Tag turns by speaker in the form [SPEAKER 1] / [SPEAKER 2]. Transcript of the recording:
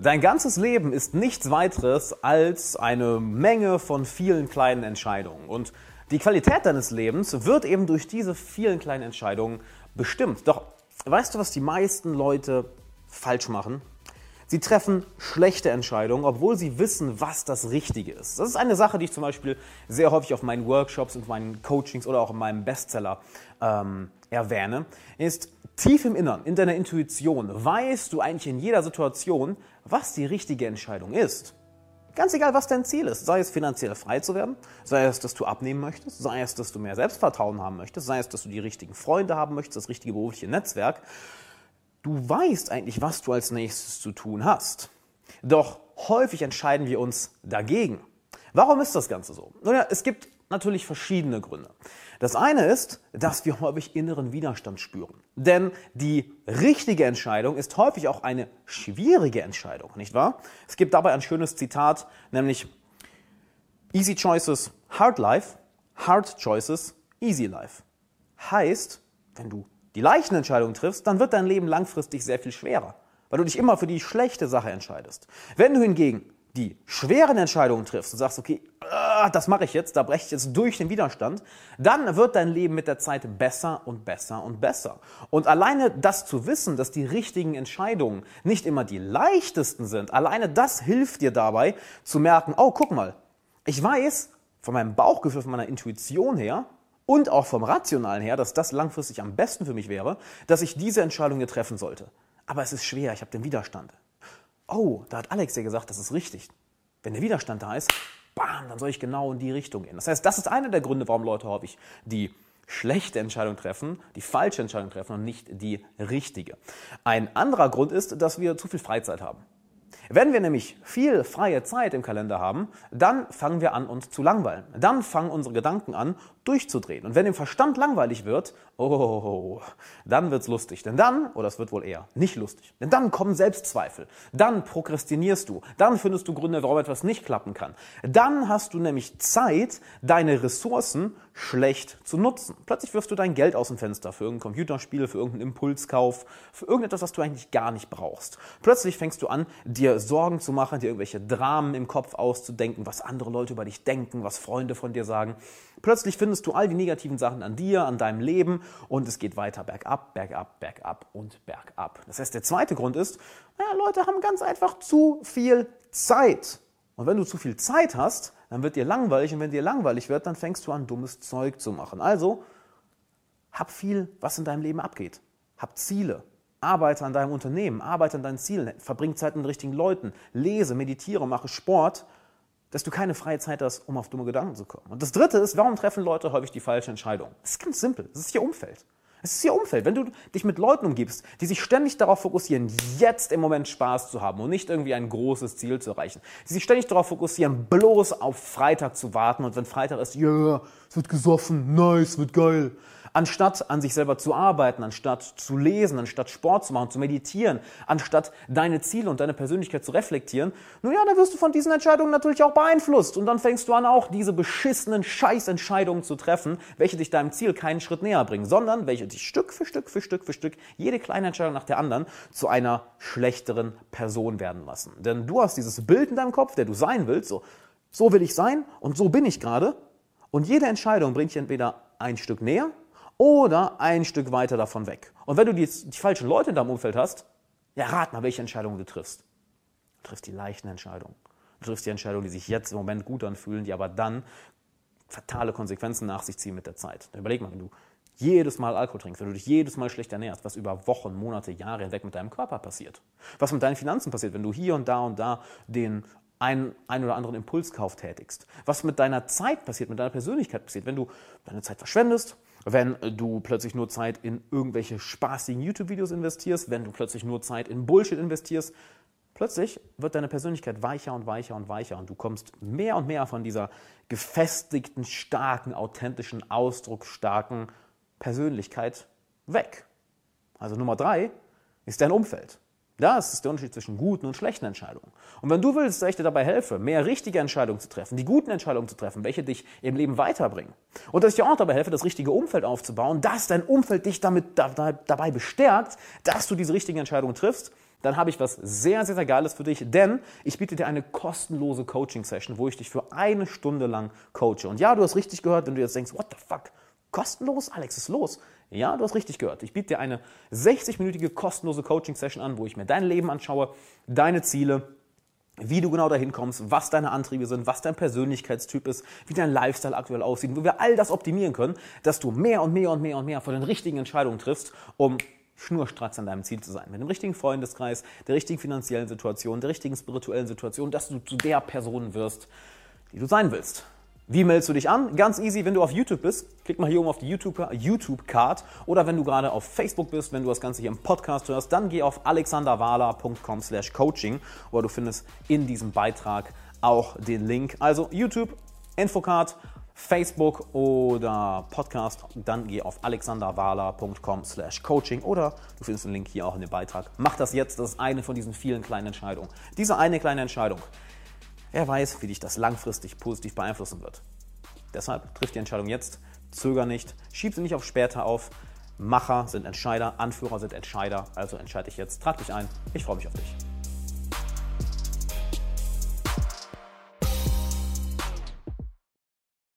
[SPEAKER 1] Dein ganzes Leben ist nichts weiteres als eine Menge von vielen kleinen Entscheidungen. Und die Qualität deines Lebens wird eben durch diese vielen kleinen Entscheidungen bestimmt. Doch weißt du, was die meisten Leute falsch machen? Sie treffen schlechte Entscheidungen, obwohl sie wissen, was das Richtige ist. Das ist eine Sache, die ich zum Beispiel sehr häufig auf meinen Workshops und meinen Coachings oder auch in meinem Bestseller ähm, erwähne. Ist tief im Innern, in deiner Intuition, weißt du eigentlich in jeder Situation, was die richtige Entscheidung ist. Ganz egal, was dein Ziel ist, sei es finanziell frei zu werden, sei es, dass du abnehmen möchtest, sei es, dass du mehr Selbstvertrauen haben möchtest, sei es, dass du die richtigen Freunde haben möchtest, das richtige berufliche Netzwerk. Du weißt eigentlich, was du als nächstes zu tun hast. Doch häufig entscheiden wir uns dagegen. Warum ist das Ganze so? Nun ja, es gibt natürlich verschiedene Gründe. Das eine ist, dass wir häufig inneren Widerstand spüren. Denn die richtige Entscheidung ist häufig auch eine schwierige Entscheidung, nicht wahr? Es gibt dabei ein schönes Zitat, nämlich Easy Choices, Hard Life, Hard Choices, Easy Life. Heißt, wenn du die leichten Entscheidungen triffst, dann wird dein Leben langfristig sehr viel schwerer, weil du dich immer für die schlechte Sache entscheidest. Wenn du hingegen die schweren Entscheidungen triffst und sagst, okay, ah, das mache ich jetzt, da breche ich jetzt durch den Widerstand, dann wird dein Leben mit der Zeit besser und besser und besser. Und alleine das zu wissen, dass die richtigen Entscheidungen nicht immer die leichtesten sind, alleine das hilft dir dabei zu merken, oh, guck mal, ich weiß von meinem Bauchgefühl, von meiner Intuition her, und auch vom Rationalen her, dass das langfristig am besten für mich wäre, dass ich diese Entscheidung hier treffen sollte. Aber es ist schwer, ich habe den Widerstand. Oh, da hat Alex ja gesagt, das ist richtig. Wenn der Widerstand da ist, bam, dann soll ich genau in die Richtung gehen. Das heißt, das ist einer der Gründe, warum Leute häufig die schlechte Entscheidung treffen, die falsche Entscheidung treffen und nicht die richtige. Ein anderer Grund ist, dass wir zu viel Freizeit haben. Wenn wir nämlich viel freie Zeit im Kalender haben, dann fangen wir an, uns zu langweilen. Dann fangen unsere Gedanken an, durchzudrehen. Und wenn dem Verstand langweilig wird, oh, dann wird's lustig. Denn dann, oder es wird wohl eher nicht lustig, denn dann kommen Selbstzweifel. Dann prokrastinierst du. Dann findest du Gründe, warum etwas nicht klappen kann. Dann hast du nämlich Zeit, deine Ressourcen schlecht zu nutzen. Plötzlich wirfst du dein Geld aus dem Fenster für irgendein Computerspiel, für irgendeinen Impulskauf, für irgendetwas, was du eigentlich gar nicht brauchst. Plötzlich fängst du an, dir Sorgen zu machen, dir irgendwelche Dramen im Kopf auszudenken, was andere Leute über dich denken, was Freunde von dir sagen. Plötzlich findest du all die negativen Sachen an dir, an deinem Leben und es geht weiter bergab, bergab, bergab und bergab. Das heißt, der zweite Grund ist, naja, Leute haben ganz einfach zu viel Zeit. Und wenn du zu viel Zeit hast, dann wird dir langweilig und wenn dir langweilig wird, dann fängst du an, dummes Zeug zu machen. Also, hab viel, was in deinem Leben abgeht. Hab Ziele. Arbeite an deinem Unternehmen, arbeite an deinen Zielen, verbring Zeit mit den richtigen Leuten, lese, meditiere, mache Sport dass du keine freie Zeit hast, um auf dumme Gedanken zu kommen. Und das Dritte ist, warum treffen Leute häufig die falsche Entscheidung? Das ist ganz simpel. Das ist ihr Umfeld. Es ist ihr Umfeld. Wenn du dich mit Leuten umgibst, die sich ständig darauf fokussieren, jetzt im Moment Spaß zu haben und nicht irgendwie ein großes Ziel zu erreichen, die sich ständig darauf fokussieren, bloß auf Freitag zu warten und wenn Freitag ist, ja, yeah, es wird gesoffen, nice, wird geil, Anstatt an sich selber zu arbeiten, anstatt zu lesen, anstatt Sport zu machen, zu meditieren, anstatt deine Ziele und deine Persönlichkeit zu reflektieren, nun ja, dann wirst du von diesen Entscheidungen natürlich auch beeinflusst. Und dann fängst du an, auch diese beschissenen Scheißentscheidungen zu treffen, welche dich deinem Ziel keinen Schritt näher bringen, sondern welche dich Stück für Stück für Stück für Stück, jede kleine Entscheidung nach der anderen, zu einer schlechteren Person werden lassen. Denn du hast dieses Bild in deinem Kopf, der du sein willst, so, so will ich sein und so bin ich gerade. Und jede Entscheidung bringt dich entweder ein Stück näher oder ein Stück weiter davon weg. Und wenn du die, die falschen Leute in deinem Umfeld hast, ja, rat mal, welche Entscheidungen du triffst. Du triffst die leichten Entscheidungen. Du triffst die Entscheidungen, die sich jetzt im Moment gut anfühlen, die aber dann fatale Konsequenzen nach sich ziehen mit der Zeit. Dann überleg mal, wenn du jedes Mal Alkohol trinkst, wenn du dich jedes Mal schlecht ernährst, was über Wochen, Monate, Jahre hinweg mit deinem Körper passiert. Was mit deinen Finanzen passiert, wenn du hier und da und da den einen, einen oder anderen Impulskauf tätigst. Was mit deiner Zeit passiert, mit deiner Persönlichkeit passiert, wenn du deine Zeit verschwendest, wenn du plötzlich nur Zeit in irgendwelche spaßigen YouTube-Videos investierst, wenn du plötzlich nur Zeit in Bullshit investierst, plötzlich wird deine Persönlichkeit weicher und weicher und weicher und du kommst mehr und mehr von dieser gefestigten, starken, authentischen, ausdrucksstarken Persönlichkeit weg. Also Nummer drei ist dein Umfeld. Das ist der Unterschied zwischen guten und schlechten Entscheidungen. Und wenn du willst, dass ich dir dabei helfe, mehr richtige Entscheidungen zu treffen, die guten Entscheidungen zu treffen, welche dich im Leben weiterbringen, und dass ich dir auch dabei helfe, das richtige Umfeld aufzubauen, dass dein Umfeld dich damit da, da, dabei bestärkt, dass du diese richtigen Entscheidungen triffst, dann habe ich was sehr, sehr, sehr Geiles für dich, denn ich biete dir eine kostenlose Coaching-Session, wo ich dich für eine Stunde lang coache. Und ja, du hast richtig gehört, wenn du jetzt denkst, what the fuck, kostenlos? Alex, ist los? Ja, du hast richtig gehört. Ich biete dir eine 60-minütige kostenlose Coaching-Session an, wo ich mir dein Leben anschaue, deine Ziele, wie du genau dahin kommst, was deine Antriebe sind, was dein Persönlichkeitstyp ist, wie dein Lifestyle aktuell aussieht, wo wir all das optimieren können, dass du mehr und mehr und mehr und mehr von den richtigen Entscheidungen triffst, um schnurstracks an deinem Ziel zu sein. Mit dem richtigen Freundeskreis, der richtigen finanziellen Situation, der richtigen spirituellen Situation, dass du zu der Person wirst, die du sein willst. Wie meldest du dich an? Ganz easy, wenn du auf YouTube bist, klick mal hier oben auf die YouTube-Card YouTube oder wenn du gerade auf Facebook bist, wenn du das Ganze hier im Podcast hörst, dann geh auf alexanderwala.com slash coaching oder du findest in diesem Beitrag auch den Link. Also YouTube, Infocard, Facebook oder Podcast, dann geh auf alexanderwala.com slash coaching oder du findest den Link hier auch in dem Beitrag. Mach das jetzt, das ist eine von diesen vielen kleinen Entscheidungen. Diese eine kleine Entscheidung Wer weiß, wie dich das langfristig positiv beeinflussen wird. Deshalb triff die Entscheidung jetzt, zöger nicht, schieb sie nicht auf später auf. Macher sind Entscheider, Anführer sind Entscheider, also entscheide dich jetzt, trag dich ein. Ich freue mich auf dich.